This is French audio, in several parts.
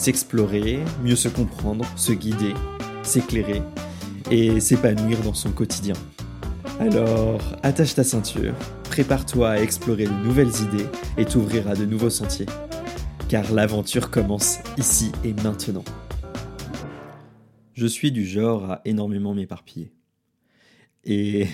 s'explorer, mieux se comprendre, se guider, s'éclairer et s'épanouir dans son quotidien. Alors, attache ta ceinture, prépare-toi à explorer de nouvelles idées et t'ouvrir à de nouveaux sentiers. Car l'aventure commence ici et maintenant. Je suis du genre à énormément m'éparpiller. Et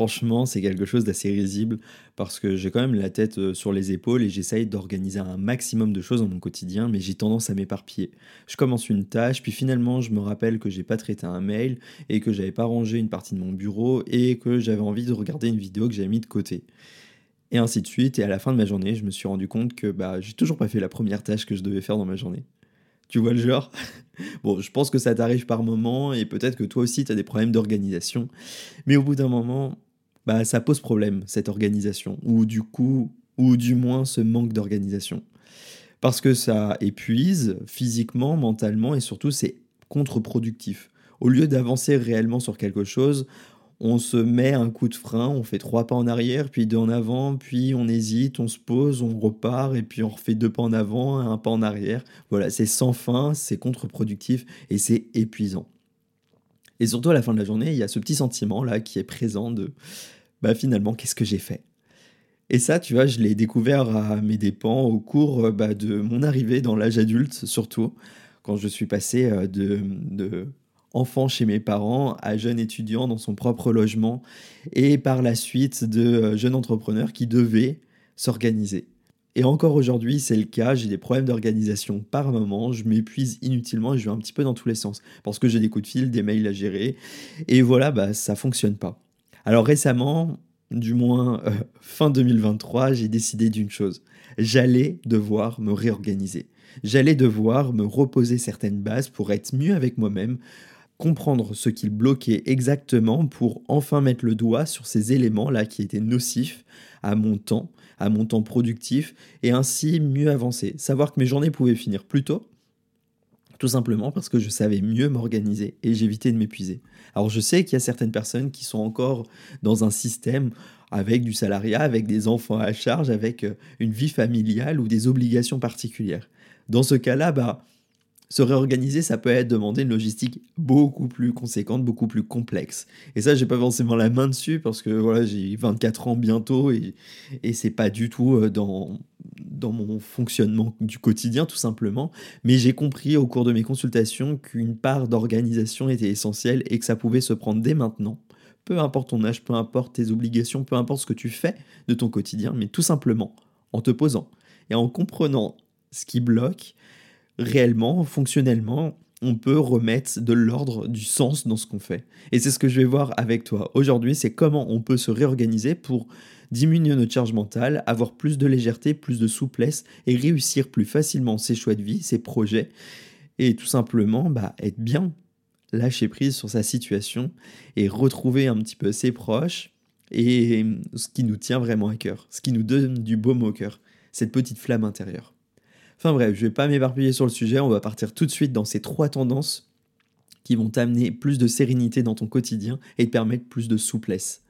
franchement, c'est quelque chose d'assez risible parce que j'ai quand même la tête euh, sur les épaules et j'essaye d'organiser un maximum de choses dans mon quotidien, mais j'ai tendance à m'éparpiller. Je commence une tâche, puis finalement, je me rappelle que j'ai pas traité un mail et que j'avais pas rangé une partie de mon bureau et que j'avais envie de regarder une vidéo que j'avais mis de côté. Et ainsi de suite. Et à la fin de ma journée, je me suis rendu compte que bah, j'ai toujours pas fait la première tâche que je devais faire dans ma journée. Tu vois le genre? Bon, je pense que ça t'arrive par moment et peut-être que toi aussi tu as des problèmes d'organisation. Mais au bout d'un moment, bah, ça pose problème, cette organisation. Ou du coup, ou du moins ce manque d'organisation. Parce que ça épuise physiquement, mentalement et surtout c'est contre-productif. Au lieu d'avancer réellement sur quelque chose, on se met un coup de frein, on fait trois pas en arrière, puis deux en avant, puis on hésite, on se pose, on repart, et puis on refait deux pas en avant, un pas en arrière. Voilà, c'est sans fin, c'est contre-productif et c'est épuisant. Et surtout à la fin de la journée, il y a ce petit sentiment là qui est présent de bah finalement qu'est-ce que j'ai fait? Et ça, tu vois, je l'ai découvert à mes dépens au cours bah, de mon arrivée dans l'âge adulte, surtout quand je suis passé euh, de, de enfant chez mes parents à jeune étudiant dans son propre logement et par la suite de euh, jeune entrepreneur qui devait s'organiser. Et encore aujourd'hui, c'est le cas, j'ai des problèmes d'organisation par moment, je m'épuise inutilement et je vais un petit peu dans tous les sens parce que j'ai des coups de fil, des mails à gérer et voilà, bah ça fonctionne pas. Alors récemment, du moins euh, fin 2023, j'ai décidé d'une chose, j'allais devoir me réorganiser. J'allais devoir me reposer certaines bases pour être mieux avec moi-même, comprendre ce qu'il bloquait exactement pour enfin mettre le doigt sur ces éléments-là qui étaient nocifs à mon temps, à mon temps productif, et ainsi mieux avancer. Savoir que mes journées pouvaient finir plus tôt, tout simplement parce que je savais mieux m'organiser et j'évitais de m'épuiser. Alors je sais qu'il y a certaines personnes qui sont encore dans un système avec du salariat, avec des enfants à charge, avec euh, une vie familiale ou des obligations particulières. Dans ce cas-là, bah, se réorganiser, ça peut être demander une logistique beaucoup plus conséquente, beaucoup plus complexe. Et ça, j'ai pas forcément la main dessus parce que voilà, j'ai 24 ans bientôt et, et c'est pas du tout euh, dans, dans mon fonctionnement du quotidien, tout simplement. Mais j'ai compris au cours de mes consultations qu'une part d'organisation était essentielle et que ça pouvait se prendre dès maintenant. Peu importe ton âge, peu importe tes obligations, peu importe ce que tu fais de ton quotidien, mais tout simplement en te posant et en comprenant ce qui bloque réellement, fonctionnellement, on peut remettre de l'ordre, du sens dans ce qu'on fait. Et c'est ce que je vais voir avec toi aujourd'hui, c'est comment on peut se réorganiser pour diminuer notre charge mentale, avoir plus de légèreté, plus de souplesse et réussir plus facilement ses choix de vie, ses projets et tout simplement bah, être bien, lâcher prise sur sa situation et retrouver un petit peu ses proches et ce qui nous tient vraiment à cœur, ce qui nous donne du baume au cœur, cette petite flamme intérieure. Enfin bref, je vais pas m'éparpiller sur le sujet, on va partir tout de suite dans ces trois tendances qui vont t'amener plus de sérénité dans ton quotidien et te permettre plus de souplesse.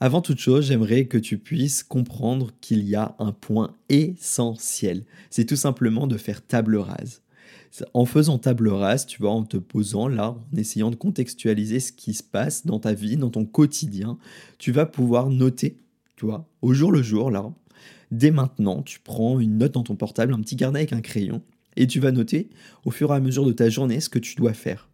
Avant toute chose, j'aimerais que tu puisses comprendre qu'il y a un point essentiel. C'est tout simplement de faire table rase. En faisant table rase, tu vois, en te posant là, en essayant de contextualiser ce qui se passe dans ta vie, dans ton quotidien, tu vas pouvoir noter, tu vois, au jour le jour là, dès maintenant, tu prends une note dans ton portable, un petit carnet avec un crayon, et tu vas noter au fur et à mesure de ta journée ce que tu dois faire.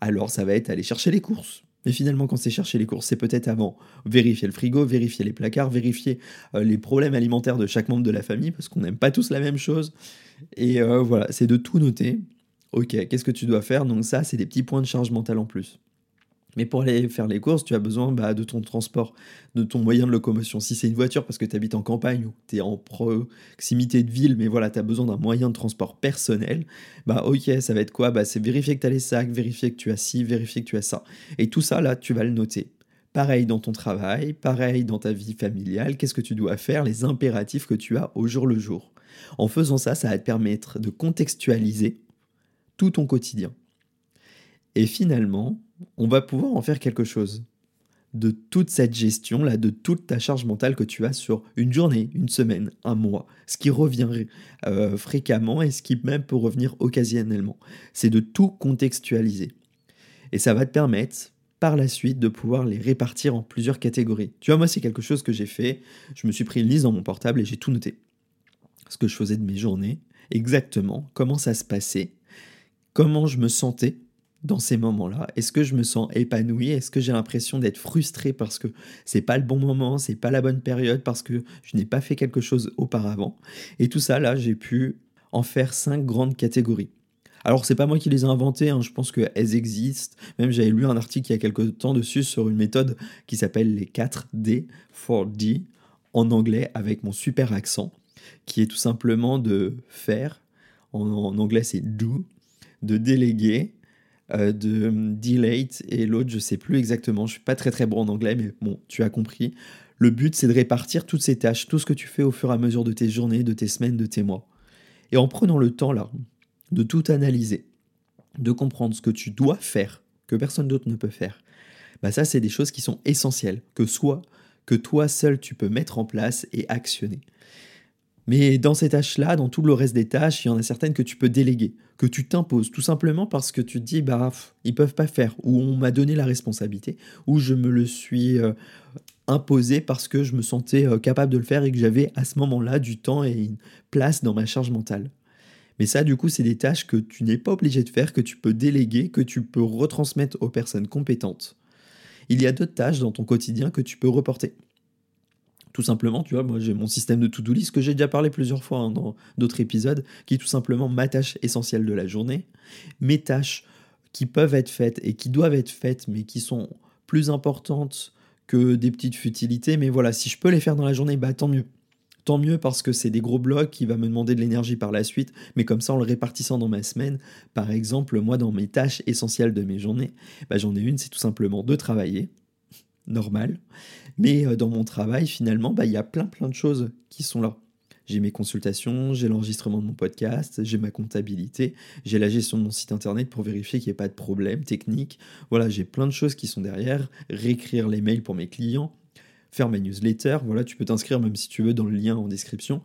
Alors ça va être aller chercher les courses. Mais finalement, quand c'est chercher les courses, c'est peut-être avant vérifier le frigo, vérifier les placards, vérifier euh, les problèmes alimentaires de chaque membre de la famille, parce qu'on n'aime pas tous la même chose. Et euh, voilà, c'est de tout noter. Ok, qu'est-ce que tu dois faire? Donc ça, c'est des petits points de charge mentale en plus. Mais pour aller faire les courses, tu as besoin bah, de ton transport, de ton moyen de locomotion. Si c'est une voiture parce que tu habites en campagne ou tu es en proximité de ville, mais voilà, tu as besoin d'un moyen de transport personnel, bah ok, ça va être quoi? Bah, C'est vérifier que tu as les sacs, vérifier que tu as ci, vérifier que tu as ça. Et tout ça, là, tu vas le noter. Pareil dans ton travail, pareil dans ta vie familiale, qu'est-ce que tu dois faire, les impératifs que tu as au jour le jour. En faisant ça, ça va te permettre de contextualiser tout ton quotidien. Et finalement, on va pouvoir en faire quelque chose de toute cette gestion là, de toute ta charge mentale que tu as sur une journée, une semaine, un mois, ce qui revient euh, fréquemment et ce qui même peut revenir occasionnellement. C'est de tout contextualiser. Et ça va te permettre par la suite de pouvoir les répartir en plusieurs catégories. Tu vois, moi c'est quelque chose que j'ai fait. Je me suis pris une liste dans mon portable et j'ai tout noté. Ce que je faisais de mes journées, exactement, comment ça se passait, comment je me sentais dans ces moments-là? Est-ce que je me sens épanoui? Est-ce que j'ai l'impression d'être frustré parce que c'est pas le bon moment, c'est pas la bonne période, parce que je n'ai pas fait quelque chose auparavant? Et tout ça, là, j'ai pu en faire cinq grandes catégories. Alors, c'est pas moi qui les ai inventées, hein, je pense qu'elles existent. Même j'avais lu un article il y a quelques temps dessus sur une méthode qui s'appelle les 4D, 4D, en anglais avec mon super accent, qui est tout simplement de faire, en, en anglais c'est do, de déléguer, euh, de Delate et l'autre, je sais plus exactement. Je suis pas très très bon en anglais, mais bon, tu as compris. Le but, c'est de répartir toutes ces tâches, tout ce que tu fais au fur et à mesure de tes journées, de tes semaines, de tes mois. Et en prenant le temps là, de tout analyser, de comprendre ce que tu dois faire, que personne d'autre ne peut faire, bah ça, c'est des choses qui sont essentielles, que soit que toi seul tu peux mettre en place et actionner. Mais dans ces tâches-là, dans tout le reste des tâches, il y en a certaines que tu peux déléguer, que tu t'imposes, tout simplement parce que tu te dis, bah, ils peuvent pas faire, ou on m'a donné la responsabilité, ou je me le suis euh, imposé parce que je me sentais euh, capable de le faire et que j'avais à ce moment-là du temps et une place dans ma charge mentale. Mais ça, du coup, c'est des tâches que tu n'es pas obligé de faire, que tu peux déléguer, que tu peux retransmettre aux personnes compétentes. Il y a d'autres tâches dans ton quotidien que tu peux reporter. Tout simplement, tu vois, moi j'ai mon système de to-do list que j'ai déjà parlé plusieurs fois hein, dans d'autres épisodes, qui est tout simplement ma tâche essentielle de la journée, mes tâches qui peuvent être faites et qui doivent être faites, mais qui sont plus importantes que des petites futilités. Mais voilà, si je peux les faire dans la journée, bah tant mieux. Tant mieux parce que c'est des gros blocs qui va me demander de l'énergie par la suite, mais comme ça en le répartissant dans ma semaine, par exemple, moi dans mes tâches essentielles de mes journées, bah, j'en ai une, c'est tout simplement de travailler, normal. Mais euh, dans mon travail, finalement, bah, il y a plein plein de choses qui sont là. J'ai mes consultations, j'ai l'enregistrement de mon podcast, j'ai ma comptabilité, j'ai la gestion de mon site internet pour vérifier qu'il n'y ait pas de problème technique. Voilà, j'ai plein de choses qui sont derrière. Réécrire les mails pour mes clients, faire ma newsletter. Voilà, tu peux t'inscrire même si tu veux dans le lien en description.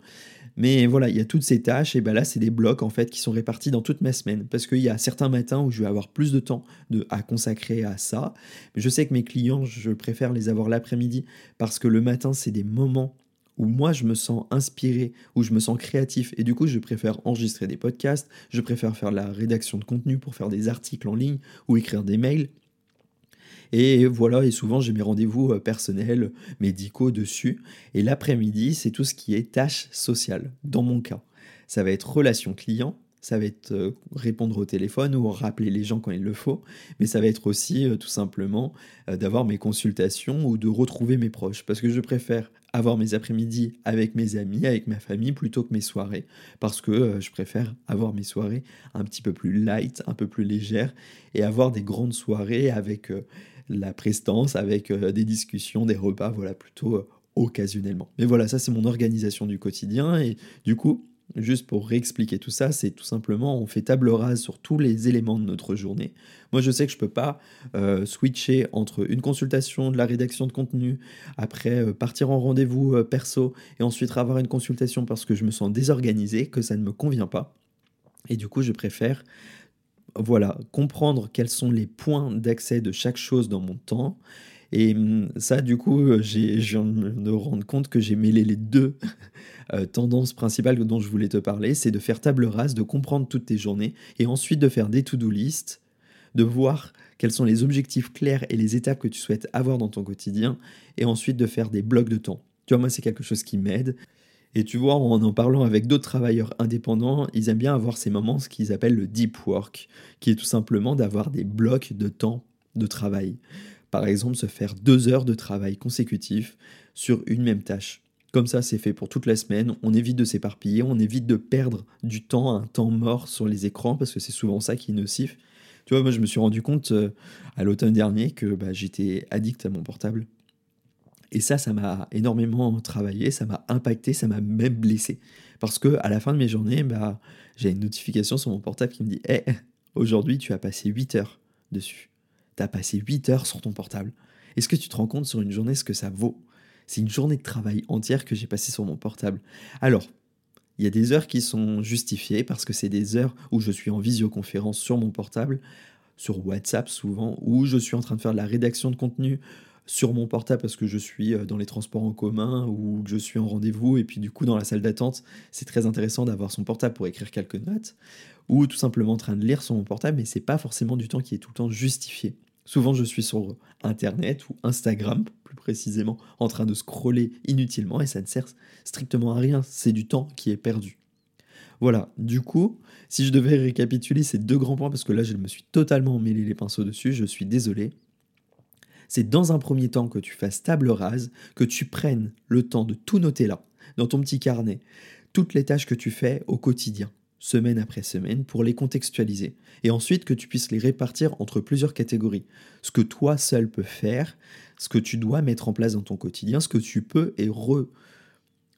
Mais voilà, il y a toutes ces tâches, et ben là, c'est des blocs en fait qui sont répartis dans toute ma semaine. Parce qu'il y a certains matins où je vais avoir plus de temps à consacrer à ça. Je sais que mes clients, je préfère les avoir l'après-midi parce que le matin, c'est des moments où moi je me sens inspiré, où je me sens créatif, et du coup je préfère enregistrer des podcasts, je préfère faire la rédaction de contenu pour faire des articles en ligne ou écrire des mails. Et voilà, et souvent j'ai mes rendez-vous euh, personnels, médicaux dessus. Et l'après-midi, c'est tout ce qui est tâches sociales, dans mon cas. Ça va être relation client, ça va être euh, répondre au téléphone ou rappeler les gens quand il le faut, mais ça va être aussi euh, tout simplement d'avoir mes consultations ou de retrouver mes proches, parce que je préfère avoir mes après-midi avec mes amis, avec ma famille, plutôt que mes soirées, parce que je préfère avoir mes soirées un petit peu plus light, un peu plus légères, et avoir des grandes soirées avec la prestance avec euh, des discussions, des repas, voilà, plutôt euh, occasionnellement. Mais voilà, ça c'est mon organisation du quotidien et du coup, juste pour réexpliquer tout ça, c'est tout simplement on fait table rase sur tous les éléments de notre journée. Moi, je sais que je peux pas euh, switcher entre une consultation, de la rédaction de contenu, après partir en rendez-vous perso et ensuite avoir une consultation parce que je me sens désorganisé, que ça ne me convient pas. Et du coup, je préfère voilà, comprendre quels sont les points d'accès de chaque chose dans mon temps. Et hum, ça, du coup, euh, j'ai, je viens de me rendre compte que j'ai mêlé les deux euh, tendances principales dont je voulais te parler. C'est de faire table rase, de comprendre toutes tes journées, et ensuite de faire des to-do list, de voir quels sont les objectifs clairs et les étapes que tu souhaites avoir dans ton quotidien, et ensuite de faire des blocs de temps. Tu vois, moi, c'est quelque chose qui m'aide. Et tu vois, en en parlant avec d'autres travailleurs indépendants, ils aiment bien avoir ces moments, ce qu'ils appellent le deep work, qui est tout simplement d'avoir des blocs de temps de travail. Par exemple, se faire deux heures de travail consécutif sur une même tâche. Comme ça, c'est fait pour toute la semaine. On évite de s'éparpiller, on évite de perdre du temps, un temps mort sur les écrans, parce que c'est souvent ça qui est nocif. Tu vois, moi, je me suis rendu compte euh, à l'automne dernier que bah, j'étais addict à mon portable. Et ça, ça m'a énormément travaillé, ça m'a impacté, ça m'a même blessé. Parce que à la fin de mes journées, bah, j'ai une notification sur mon portable qui me dit Hé, aujourd'hui, tu as passé 8 heures dessus. Tu as passé 8 heures sur ton portable. Est-ce que tu te rends compte sur une journée ce que ça vaut? C'est une journée de travail entière que j'ai passée sur mon portable. Alors, il y a des heures qui sont justifiées parce que c'est des heures où je suis en visioconférence sur mon portable, sur WhatsApp souvent, où je suis en train de faire de la rédaction de contenu sur mon portable parce que je suis euh, dans les transports en commun ou que je suis en rendez-vous et puis du coup dans la salle d'attente, c'est très intéressant d'avoir son portable pour écrire quelques notes ou tout simplement en train de lire sur mon portable mais c'est pas forcément du temps qui est tout le temps justifié. Souvent, je suis sur Internet ou Instagram, plus précisément, en train de scroller inutilement et ça ne sert strictement à rien. C'est du temps qui est perdu. Voilà, du coup, si je devais récapituler ces deux grands points, parce que là, je me suis totalement mêlé les pinceaux dessus, je suis désolé. C'est dans un premier temps que tu fasses table rase, que tu prennes le temps de tout noter là, dans ton petit carnet, toutes les tâches que tu fais au quotidien semaine après semaine, pour les contextualiser. Et ensuite que tu puisses les répartir entre plusieurs catégories. Ce que toi seul peux faire, ce que tu dois mettre en place dans ton quotidien, ce que tu peux et re,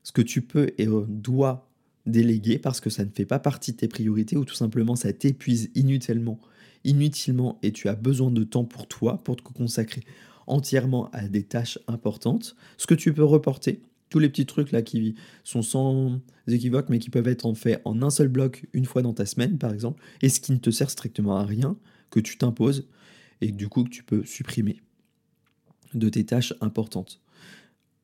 ce que tu peux et dois déléguer parce que ça ne fait pas partie de tes priorités ou tout simplement ça t'épuise inutilement, inutilement et tu as besoin de temps pour toi pour te consacrer entièrement à des tâches importantes, ce que tu peux reporter tous les petits trucs là qui sont sans équivoque, mais qui peuvent être en fait en un seul bloc une fois dans ta semaine, par exemple, et ce qui ne te sert strictement à rien, que tu t'imposes, et du coup que tu peux supprimer de tes tâches importantes.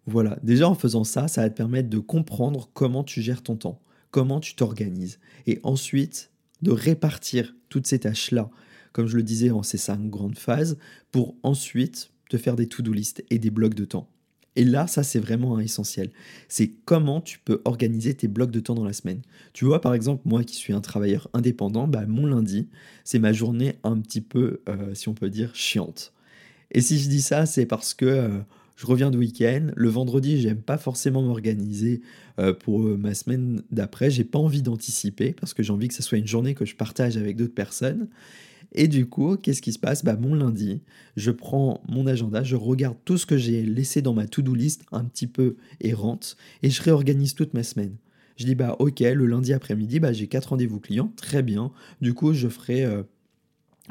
Voilà, déjà en faisant ça, ça va te permettre de comprendre comment tu gères ton temps, comment tu t'organises, et ensuite de répartir toutes ces tâches-là, comme je le disais en ces cinq grandes phases, pour ensuite te faire des to-do list et des blocs de temps. Et là, ça, c'est vraiment un essentiel. C'est comment tu peux organiser tes blocs de temps dans la semaine. Tu vois, par exemple, moi qui suis un travailleur indépendant, bah, mon lundi, c'est ma journée un petit peu, euh, si on peut dire, chiante. Et si je dis ça, c'est parce que euh, je reviens de week-end. Le vendredi, j'aime pas forcément m'organiser euh, pour ma semaine d'après. J'ai pas envie d'anticiper parce que j'ai envie que ce soit une journée que je partage avec d'autres personnes. Et du coup, qu'est-ce qui se passe? Bah, Mon lundi, je prends mon agenda, je regarde tout ce que j'ai laissé dans ma to-do list un petit peu errante et je réorganise toute ma semaine. Je dis, bah ok, le lundi après-midi, bah, j'ai quatre rendez-vous clients, très bien. Du coup, je ferai euh,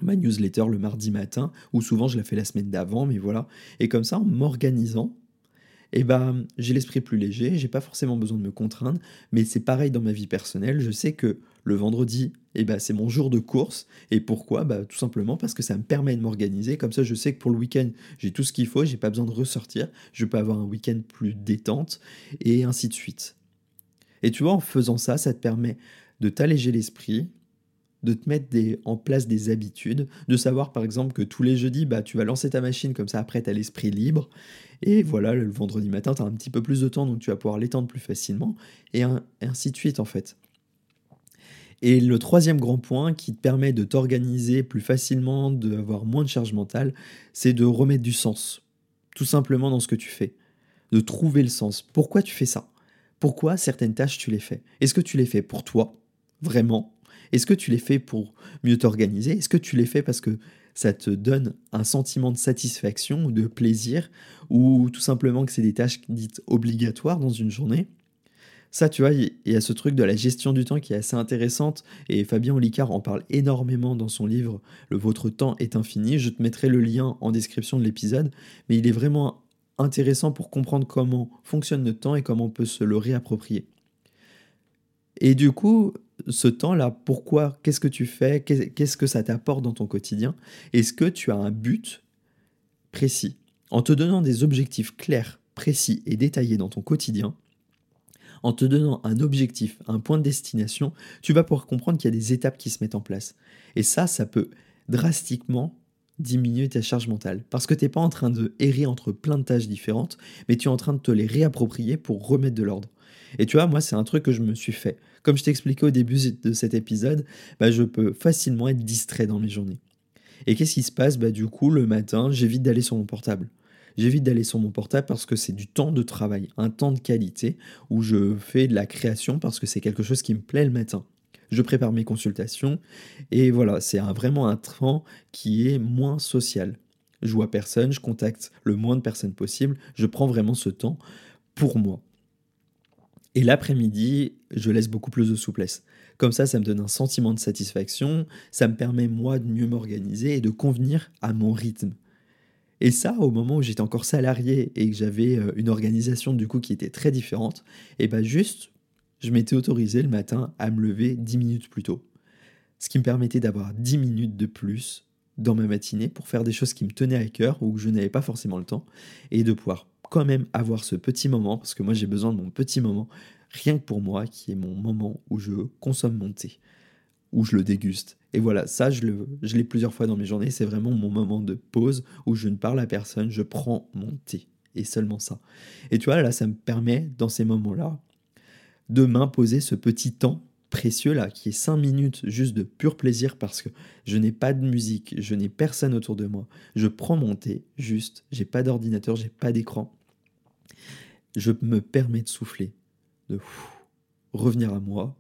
ma newsletter le mardi matin, ou souvent je la fais la semaine d'avant, mais voilà. Et comme ça, en m'organisant, eh ben, j'ai l'esprit plus léger, j'ai pas forcément besoin de me contraindre, mais c'est pareil dans ma vie personnelle, je sais que le vendredi, eh ben, c'est mon jour de course, et pourquoi? Bah, Tout simplement parce que ça me permet de m'organiser, comme ça je sais que pour le week-end, j'ai tout ce qu'il faut, j'ai pas besoin de ressortir, je peux avoir un week-end plus détente, et ainsi de suite. Et tu vois, en faisant ça, ça te permet de t'alléger l'esprit, de te mettre des, en place des habitudes, de savoir par exemple que tous les jeudis, bah, tu vas lancer ta machine comme ça, après tu as l'esprit libre, et voilà, le vendredi matin, tu as un petit peu plus de temps, donc tu vas pouvoir l'étendre plus facilement, et, ainsi de suite en fait. Et le troisième grand point qui te permet de t'organiser plus facilement, d'avoir moins de charge mentale, c'est de remettre du sens, tout simplement dans ce que tu fais, de trouver le sens. Pourquoi tu fais ça? Pourquoi certaines tâches tu les fais? Est-ce que tu les fais pour toi, vraiment? Est-ce que tu les fais pour mieux t'organiser? Est-ce que tu les fais parce que ça te donne un sentiment de satisfaction ou de plaisir, ou tout simplement que c'est des tâches dites obligatoires dans une journée? Ça, tu vois, il y a ce truc de la gestion du temps qui est assez intéressante, et Fabien Olicard en parle énormément dans son livre Le Votre temps est infini. Je te mettrai le lien en description de l'épisode, mais il est vraiment intéressant pour comprendre comment fonctionne notre temps et comment on peut se le réapproprier. Et du coup, ce temps-là, pourquoi, qu'est-ce que tu fais, qu'est-ce que ça t'apporte dans ton quotidien? Est-ce que tu as un but précis? En te donnant des objectifs clairs, précis et détaillés dans ton quotidien, en te donnant un objectif, un point de destination, tu vas pouvoir comprendre qu'il y a des étapes qui se mettent en place. Et ça, ça peut drastiquement diminuer ta charge mentale. Parce que tu n'es pas en train de errer entre plein de tâches différentes, mais tu es en train de te les réapproprier pour remettre de l'ordre. Et tu vois, moi, c'est un truc que je me suis fait. Comme je t'expliquais au début de cet épisode, bah, je peux facilement être distrait dans mes journées. Et qu'est-ce qui se passe? Bah du coup, le matin, j'évite d'aller sur mon portable. J'évite d'aller sur mon portable parce que c'est du temps de travail, un temps de qualité où je fais de la création parce que c'est quelque chose qui me plaît le matin. Je prépare mes consultations et voilà, c'est vraiment un temps qui est moins social. Je vois personne, je contacte le moins de personnes possible, je prends vraiment ce temps pour moi. Et l'après-midi, je laisse beaucoup plus de souplesse. Comme ça, ça me donne un sentiment de satisfaction, ça me permet moi de mieux m'organiser et de convenir à mon rythme. Et ça, au moment où j'étais encore salarié et que j'avais euh, une organisation du coup qui était très différente, et eh bien juste, je m'étais autorisé le matin à me lever 10 minutes plus tôt. Ce qui me permettait d'avoir 10 minutes de plus dans ma matinée pour faire des choses qui me tenaient à cœur ou que je n'avais pas forcément le temps et de pouvoir quand même avoir ce petit moment, parce que moi j'ai besoin de mon petit moment, rien que pour moi, qui est mon moment où je consomme mon thé, où je le déguste. Et voilà, ça je, le, je l'ai plusieurs fois dans mes journées, c'est vraiment mon moment de pause où je ne parle à personne, je prends mon thé. Et seulement ça. Et tu vois, là, ça me permet, dans ces moments-là, de m'imposer ce petit temps précieux là, qui est 5 minutes juste de pur plaisir parce que je n'ai pas de musique, je n'ai personne autour de moi. Je prends mon thé, juste, j'ai pas d'ordinateur, j'ai pas d'écran je me permets de souffler, de revenir à moi,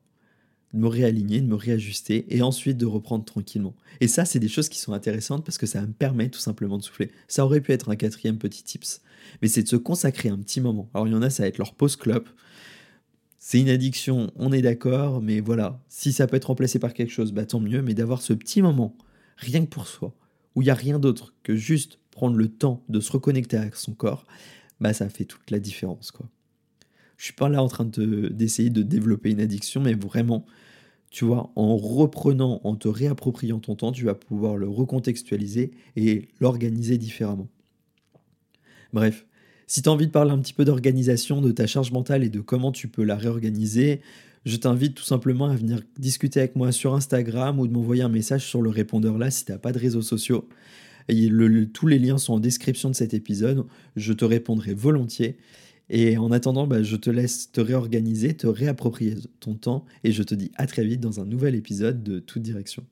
de me réaligner, de me réajuster et ensuite de reprendre tranquillement. Et ça, c'est des choses qui sont intéressantes parce que ça me permet tout simplement de souffler. Ça aurait pu être un quatrième petit tips, mais c'est de se consacrer un petit moment. Alors il y en a, ça va être leur pause club. C'est une addiction, on est d'accord, mais voilà, si ça peut être remplacé par quelque chose, bah tant mieux, mais d'avoir ce petit moment, rien que pour soi, où il n'y a rien d'autre que juste prendre le temps de se reconnecter avec son corps, bah ça fait toute la différence quoi. Je suis pas là en train de, d'essayer de développer une addiction, mais vraiment, tu vois, en reprenant, en te réappropriant ton temps, tu vas pouvoir le recontextualiser et l'organiser différemment. Bref, si tu as envie de parler un petit peu d'organisation de ta charge mentale et de comment tu peux la réorganiser, je t'invite tout simplement à venir discuter avec moi sur Instagram ou de m'envoyer un message sur le répondeur là si tu n'as pas de réseaux sociaux tous les liens sont en description de cet épisode. Je te répondrai volontiers. Et en attendant, bah, je te laisse te réorganiser, te réapproprier ton temps. Et je te dis à très vite dans un nouvel épisode de Toute Direction.